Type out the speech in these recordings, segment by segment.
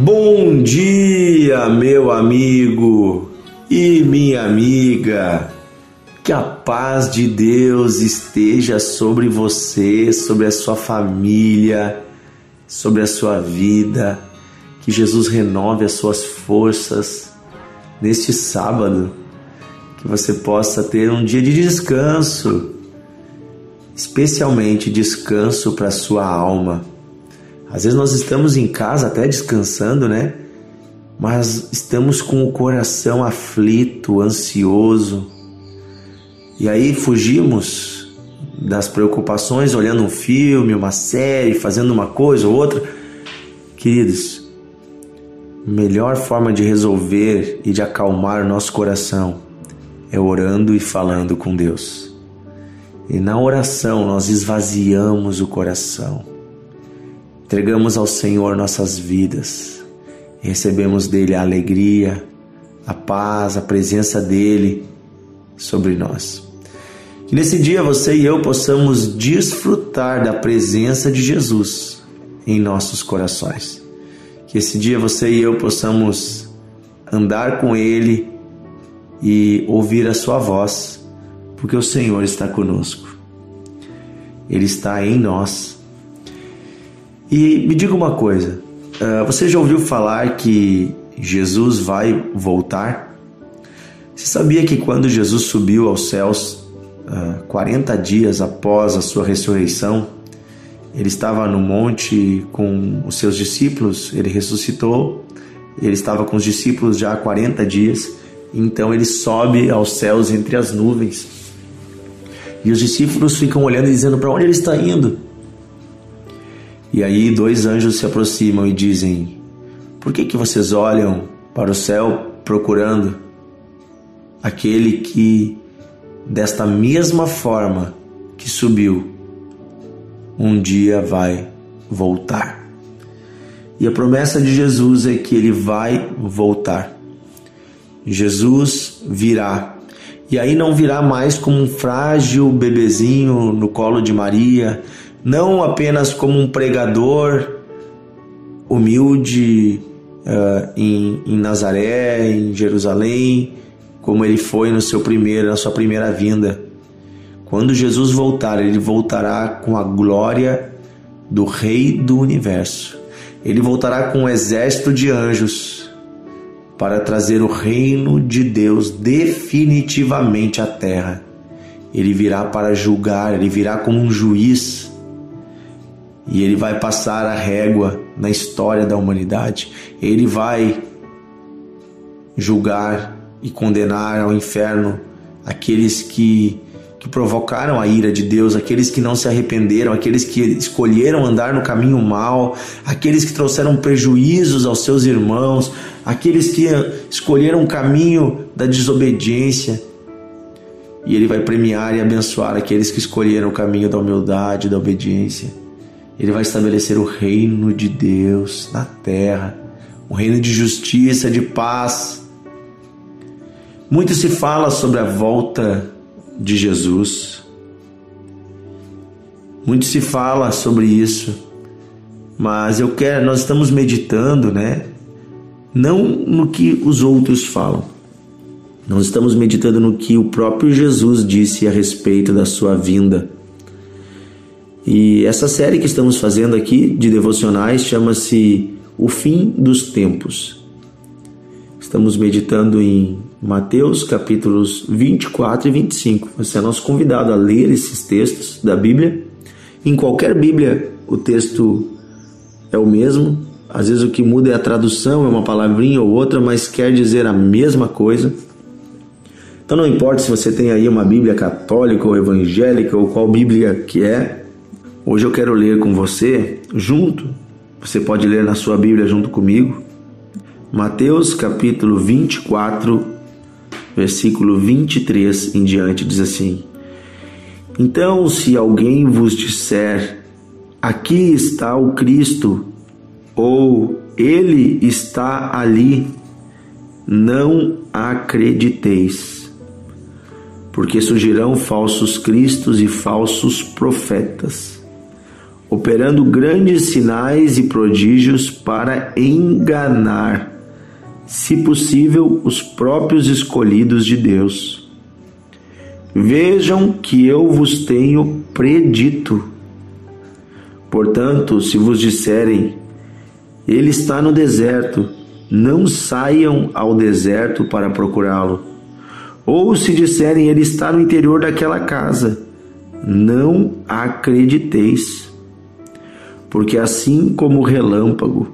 Bom dia, meu amigo e minha amiga. Que a paz de Deus esteja sobre você, sobre a sua família, sobre a sua vida. Que Jesus renove as suas forças neste sábado. Que você possa ter um dia de descanso, especialmente descanso para a sua alma às vezes nós estamos em casa até descansando, né? Mas estamos com o coração aflito, ansioso. E aí fugimos das preocupações olhando um filme, uma série, fazendo uma coisa ou outra. Queridos, melhor forma de resolver e de acalmar o nosso coração é orando e falando com Deus. E na oração nós esvaziamos o coração Entregamos ao Senhor nossas vidas, recebemos dele a alegria, a paz, a presença dele sobre nós. Que nesse dia você e eu possamos desfrutar da presença de Jesus em nossos corações. Que esse dia você e eu possamos andar com Ele e ouvir a Sua voz, porque o Senhor está conosco. Ele está em nós e me diga uma coisa: uh, você já ouviu falar que Jesus vai voltar? Você sabia que quando Jesus subiu aos céus, uh, 40 dias após a sua ressurreição, ele estava no monte com os seus discípulos, ele ressuscitou, ele estava com os discípulos já há 40 dias, então ele sobe aos céus entre as nuvens. E os discípulos ficam olhando e dizendo: Para onde ele está indo? E aí dois anjos se aproximam e dizem: Por que, que vocês olham para o céu procurando aquele que, desta mesma forma que subiu, um dia vai voltar? E a promessa de Jesus é que ele vai voltar. Jesus virá. E aí não virá mais como um frágil bebezinho no colo de Maria, não apenas como um pregador humilde uh, em, em Nazaré, em Jerusalém, como ele foi no seu primeiro, na sua primeira vinda. Quando Jesus voltar, ele voltará com a glória do Rei do Universo. Ele voltará com um exército de anjos para trazer o reino de Deus definitivamente à terra. Ele virá para julgar, ele virá como um juiz e ele vai passar a régua na história da humanidade. Ele vai julgar e condenar ao inferno aqueles que, que provocaram a ira de Deus, aqueles que não se arrependeram, aqueles que escolheram andar no caminho mal, aqueles que trouxeram prejuízos aos seus irmãos, aqueles que escolheram o caminho da desobediência. E ele vai premiar e abençoar aqueles que escolheram o caminho da humildade, da obediência. Ele vai estabelecer o reino de Deus na terra, um reino de justiça, de paz. Muito se fala sobre a volta de Jesus. Muito se fala sobre isso. Mas eu quero, nós estamos meditando, né? Não no que os outros falam. Nós estamos meditando no que o próprio Jesus disse a respeito da sua vinda. E essa série que estamos fazendo aqui de devocionais chama-se O Fim dos Tempos. Estamos meditando em Mateus capítulos 24 e 25. Você é nosso convidado a ler esses textos da Bíblia. Em qualquer Bíblia, o texto é o mesmo. Às vezes o que muda é a tradução, é uma palavrinha ou outra, mas quer dizer a mesma coisa. Então não importa se você tem aí uma Bíblia católica ou evangélica ou qual Bíblia que é, Hoje eu quero ler com você, junto, você pode ler na sua Bíblia junto comigo, Mateus capítulo 24, versículo 23 em diante, diz assim: Então, se alguém vos disser, aqui está o Cristo, ou ele está ali, não acrediteis, porque surgirão falsos cristos e falsos profetas operando grandes sinais e prodígios para enganar, se possível, os próprios escolhidos de Deus. Vejam que eu vos tenho predito. Portanto, se vos disserem, ele está no deserto, não saiam ao deserto para procurá-lo. Ou se disserem, ele está no interior daquela casa, não acrediteis. Porque assim como o relâmpago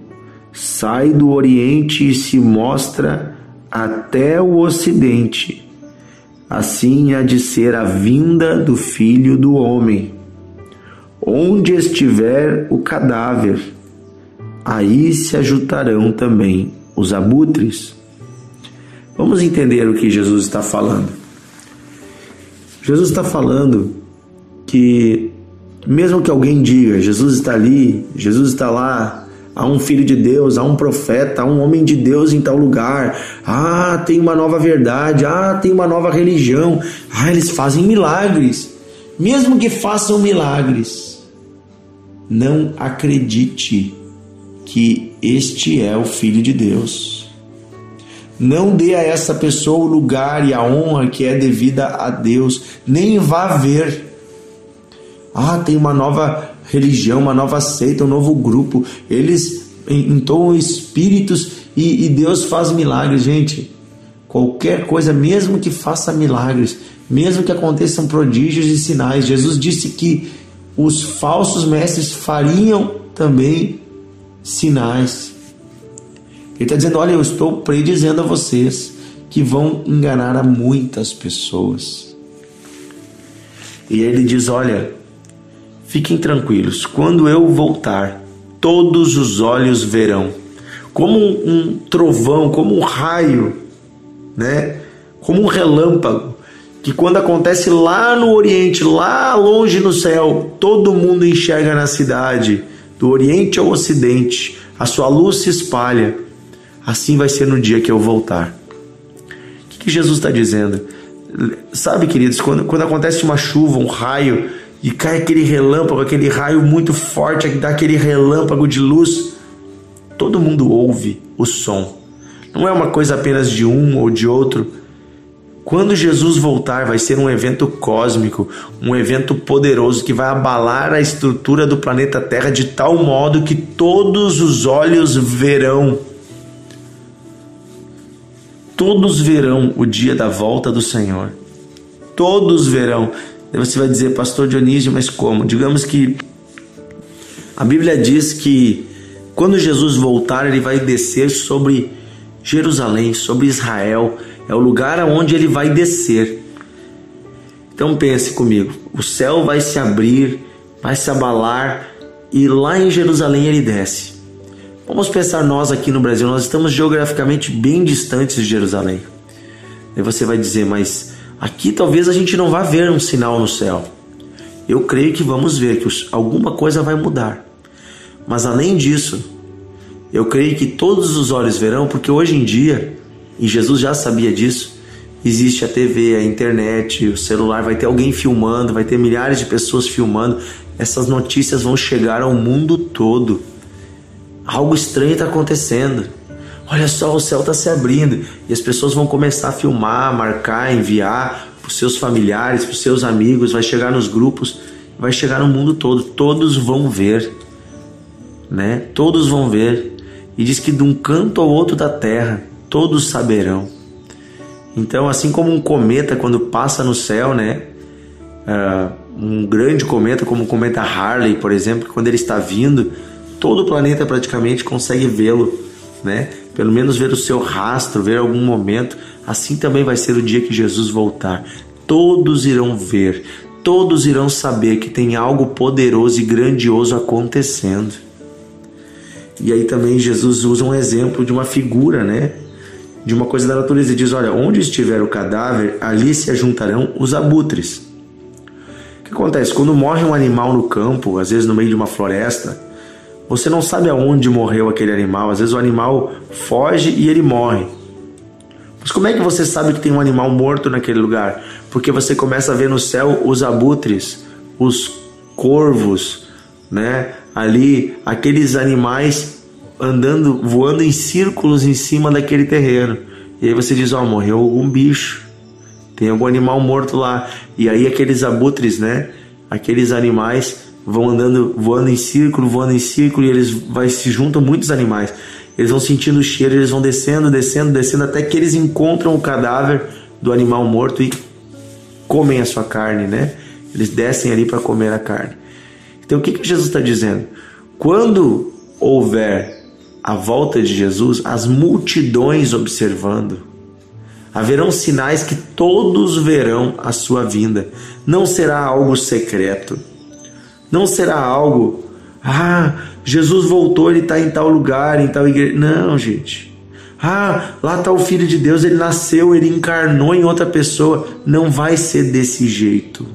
sai do oriente e se mostra até o ocidente, assim há de ser a vinda do filho do homem. Onde estiver o cadáver, aí se ajuntarão também os abutres. Vamos entender o que Jesus está falando. Jesus está falando que, mesmo que alguém diga, Jesus está ali, Jesus está lá, há um filho de Deus, há um profeta, há um homem de Deus em tal lugar, ah, tem uma nova verdade, ah, tem uma nova religião, ah, eles fazem milagres. Mesmo que façam milagres, não acredite que este é o Filho de Deus. Não dê a essa pessoa o lugar e a honra que é devida a Deus, nem vá ver. Ah, tem uma nova religião, uma nova seita, um novo grupo. Eles entoam espíritos e, e Deus faz milagres, gente. Qualquer coisa, mesmo que faça milagres, mesmo que aconteçam prodígios e sinais, Jesus disse que os falsos mestres fariam também sinais. Ele está dizendo: Olha, eu estou predizendo a vocês que vão enganar a muitas pessoas. E ele diz: Olha, fiquem tranquilos, quando eu voltar, todos os olhos verão, como um, um trovão, como um raio, né? como um relâmpago, que quando acontece lá no Oriente, lá longe no céu, todo mundo enxerga na cidade do Oriente ao Ocidente, a sua luz se espalha. Assim vai ser no dia que eu voltar. O que, Jesus está dizendo? Sabe, queridos, quando, quando acontece uma chuva, um raio, e cai aquele relâmpago, aquele raio muito forte, dá aquele relâmpago de luz, todo mundo ouve o som. Não é uma coisa apenas de um ou de outro quando Jesus voltar, vai ser um evento cósmico, um evento poderoso que vai abalar a estrutura do planeta Terra de tal modo que todos os olhos verão. Todos verão o dia da volta do Senhor. Todos verão. Aí você vai dizer, Pastor Dionísio, mas como? Digamos que a Bíblia diz que quando Jesus voltar, ele vai descer sobre Jerusalém, sobre Israel é o lugar aonde ele vai descer. Então pense comigo, o céu vai se abrir, vai se abalar e lá em Jerusalém ele desce. Vamos pensar nós aqui no Brasil, nós estamos geograficamente bem distantes de Jerusalém. Aí você vai dizer, mas aqui talvez a gente não vá ver um sinal no céu. Eu creio que vamos ver que alguma coisa vai mudar. Mas além disso, eu creio que todos os olhos verão, porque hoje em dia e Jesus já sabia disso. Existe a TV, a internet, o celular, vai ter alguém filmando, vai ter milhares de pessoas filmando. Essas notícias vão chegar ao mundo todo. Algo estranho está acontecendo. Olha só, o céu está se abrindo e as pessoas vão começar a filmar, marcar, enviar para os seus familiares, para os seus amigos, vai chegar nos grupos, vai chegar no mundo todo. Todos vão ver, né? Todos vão ver. E diz que de um canto ao outro da terra todos saberão. Então, assim como um cometa quando passa no céu, né? Uh, um grande cometa como o cometa Harley, por exemplo, quando ele está vindo, todo o planeta praticamente consegue vê-lo, né? Pelo menos ver o seu rastro, ver algum momento. Assim também vai ser o dia que Jesus voltar. Todos irão ver, todos irão saber que tem algo poderoso e grandioso acontecendo. E aí também Jesus usa um exemplo de uma figura, né? de uma coisa da natureza e diz: Olha, onde estiver o cadáver, ali se ajuntarão os abutres. O que acontece? Quando morre um animal no campo, às vezes no meio de uma floresta, você não sabe aonde morreu aquele animal. Às vezes o animal foge e ele morre. Mas como é que você sabe que tem um animal morto naquele lugar? Porque você começa a ver no céu os abutres, os corvos, né? Ali aqueles animais andando, voando em círculos em cima daquele terreno. E aí você diz, ó, oh, morreu algum bicho. Tem algum animal morto lá. E aí aqueles abutres, né? Aqueles animais vão andando, voando em círculo, voando em círculo e eles vai se juntam muitos animais. Eles vão sentindo o cheiro, eles vão descendo, descendo, descendo até que eles encontram o cadáver do animal morto e comem a sua carne, né? Eles descem ali para comer a carne. Então o que, que Jesus está dizendo? Quando houver a volta de Jesus, as multidões observando, haverão sinais que todos verão a sua vinda. Não será algo secreto, não será algo, ah, Jesus voltou, ele está em tal lugar, em tal igreja. Não, gente. Ah, lá está o Filho de Deus, ele nasceu, ele encarnou em outra pessoa. Não vai ser desse jeito.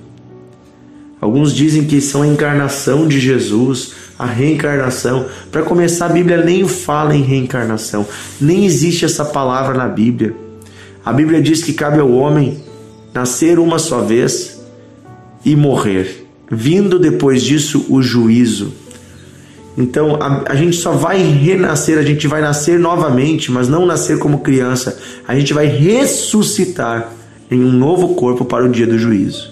Alguns dizem que são a encarnação de Jesus, a reencarnação. Para começar, a Bíblia nem fala em reencarnação, nem existe essa palavra na Bíblia. A Bíblia diz que cabe ao homem nascer uma só vez e morrer, vindo depois disso o juízo. Então a, a, gente só vai renascer, a gente vai nascer novamente, mas não nascer como criança. A gente vai ressuscitar em um novo corpo para o dia do juízo.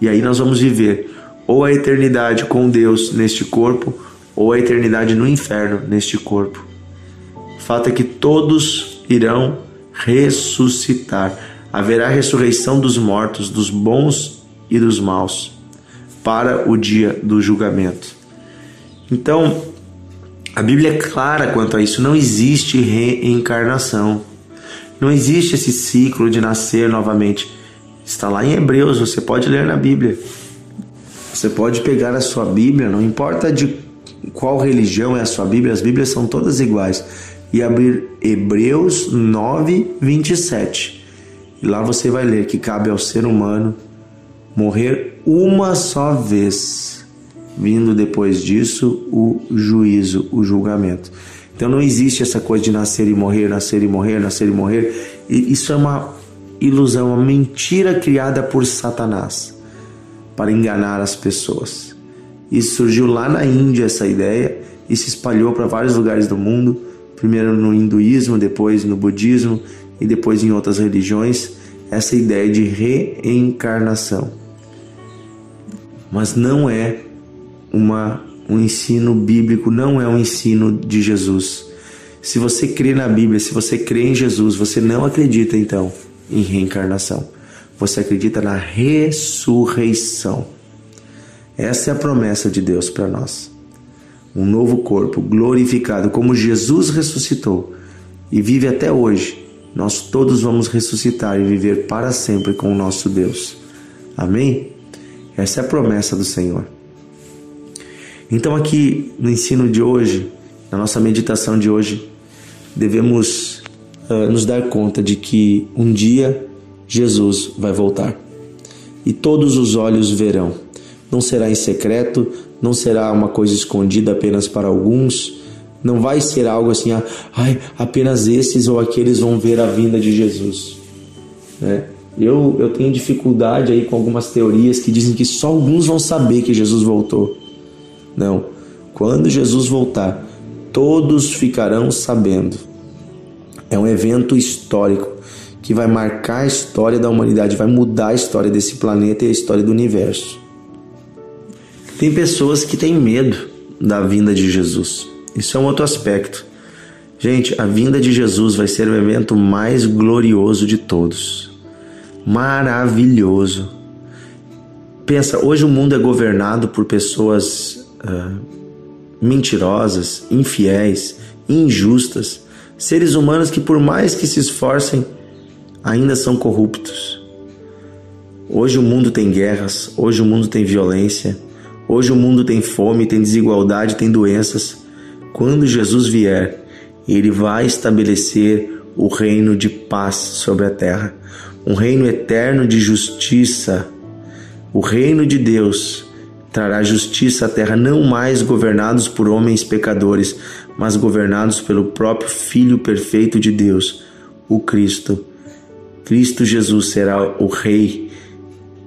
E aí nós vamos viver ou a eternidade com Deus neste corpo, ou a eternidade no inferno neste corpo. O fato é que todos irão ressuscitar. Haverá ressurreição dos mortos, dos bons e dos maus, para o dia do julgamento. Então, a Bíblia é clara quanto a isso. Não existe reencarnação. Não existe esse ciclo de nascer novamente. Está lá em Hebreus, você pode ler na Bíblia. Você pode pegar a sua Bíblia, não importa de qual religião é a sua Bíblia, as Bíblias são todas iguais, e abrir Hebreus 9, 27. E lá você vai ler que cabe ao ser humano morrer uma só vez vindo depois disso o juízo, o julgamento. Então não existe essa coisa de nascer e morrer, nascer e morrer, nascer e morrer. Isso é uma ilusão, uma mentira criada por Satanás para enganar as pessoas. Isso surgiu lá na Índia essa ideia e se espalhou para vários lugares do mundo, primeiro no hinduísmo, depois no budismo e depois em outras religiões, essa ideia de reencarnação. Mas não é uma, um ensino bíblico, não é um ensino de Jesus. Se você crê na Bíblia, se você crê em Jesus, você não acredita então em reencarnação. Você acredita na ressurreição. Essa é a promessa de Deus para nós. Um novo corpo glorificado, como Jesus ressuscitou e vive até hoje. Nós todos vamos ressuscitar e viver para sempre com o nosso Deus. Amém? Essa é a promessa do Senhor. Então, aqui no ensino de hoje, na nossa meditação de hoje, devemos uh, nos dar conta de que um dia Jesus vai voltar e todos os olhos verão. Não será em secreto, não será uma coisa escondida apenas para alguns, não vai ser algo assim, ah, ai, apenas esses ou aqueles vão ver a vinda de Jesus. Né? Eu, eu tenho dificuldade aí com algumas teorias que dizem que só alguns vão saber que Jesus voltou. Não. Quando Jesus voltar, todos ficarão sabendo. É um evento histórico que vai marcar a história da humanidade, vai mudar a história desse planeta e a história do universo. Tem pessoas que têm medo da vinda de Jesus. Isso é um outro aspecto. Gente, a vinda de Jesus vai ser o evento mais glorioso de todos. Maravilhoso. Pensa, hoje o mundo é governado por pessoas uh, mentirosas, infiéis, injustas, seres humanos que, por mais que se esforcem, ainda são corruptos. Hoje o mundo tem guerras, hoje o mundo tem violência, hoje o mundo tem fome, tem desigualdade, tem doenças. Quando Jesus vier, ele vai estabelecer o reino de paz sobre a terra, um reino eterno de justiça, o reino de Deus trará justiça à terra, não mais governados por homens pecadores, mas governados pelo próprio Filho perfeito de Deus, o Cristo. Cristo Jesus será o Rei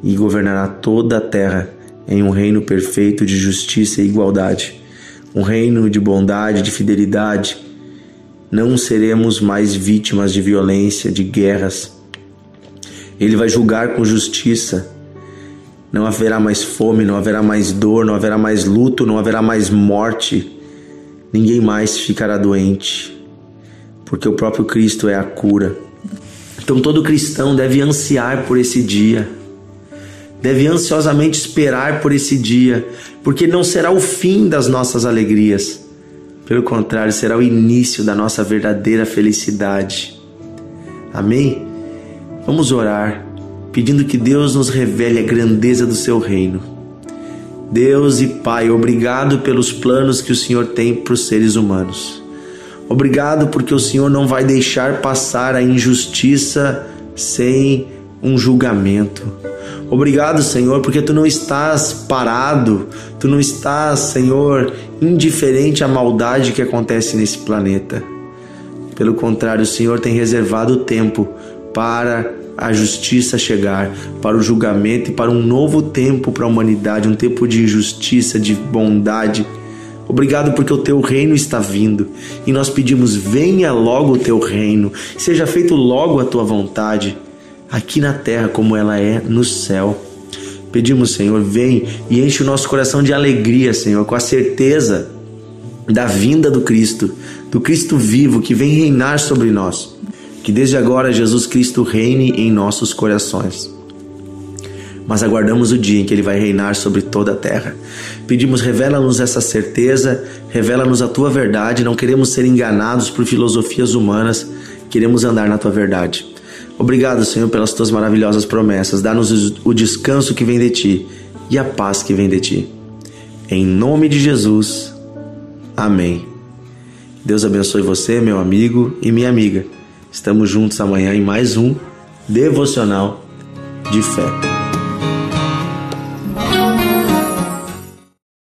e governará toda a terra em um reino perfeito de justiça e igualdade, um reino de bondade, de fidelidade. Não seremos mais vítimas de violência, de guerras. Ele vai julgar com justiça. Não haverá mais fome, não haverá mais dor, não haverá mais luto, não haverá mais morte. Ninguém mais ficará doente, porque o próprio Cristo é a cura. Então todo cristão deve ansiar por esse dia deve ansiosamente esperar por esse dia, porque não será o fim das nossas alegrias. Pelo contrário, será o início da nossa verdadeira felicidade. Amém? Vamos orar, pedindo que Deus nos revele a grandeza do seu reino. Deus e Pai, obrigado pelos planos que o Senhor tem para os seres humanos. Obrigado porque o Senhor não vai deixar passar a injustiça sem um julgamento. Obrigado, Senhor, porque tu não estás parado, tu não estás, Senhor, indiferente à maldade que acontece nesse planeta. Pelo contrário, o Senhor tem reservado tempo para a justiça chegar, para o julgamento e para um novo tempo para a humanidade, um tempo de justiça, de bondade. Obrigado porque o teu reino está vindo e nós pedimos: venha logo o teu reino, seja feito logo a tua vontade aqui na terra como ela é no céu. Pedimos, Senhor, vem e enche o nosso coração de alegria, Senhor, com a certeza da vinda do Cristo, do Cristo vivo que vem reinar sobre nós. Que desde agora Jesus Cristo reine em nossos corações. Mas aguardamos o dia em que ele vai reinar sobre toda a terra. Pedimos, revela-nos essa certeza, revela-nos a tua verdade. Não queremos ser enganados por filosofias humanas, queremos andar na tua verdade. Obrigado, Senhor, pelas tuas maravilhosas promessas. Dá-nos o descanso que vem de ti e a paz que vem de ti. Em nome de Jesus. Amém. Deus abençoe você, meu amigo e minha amiga. Estamos juntos amanhã em mais um devocional de fé.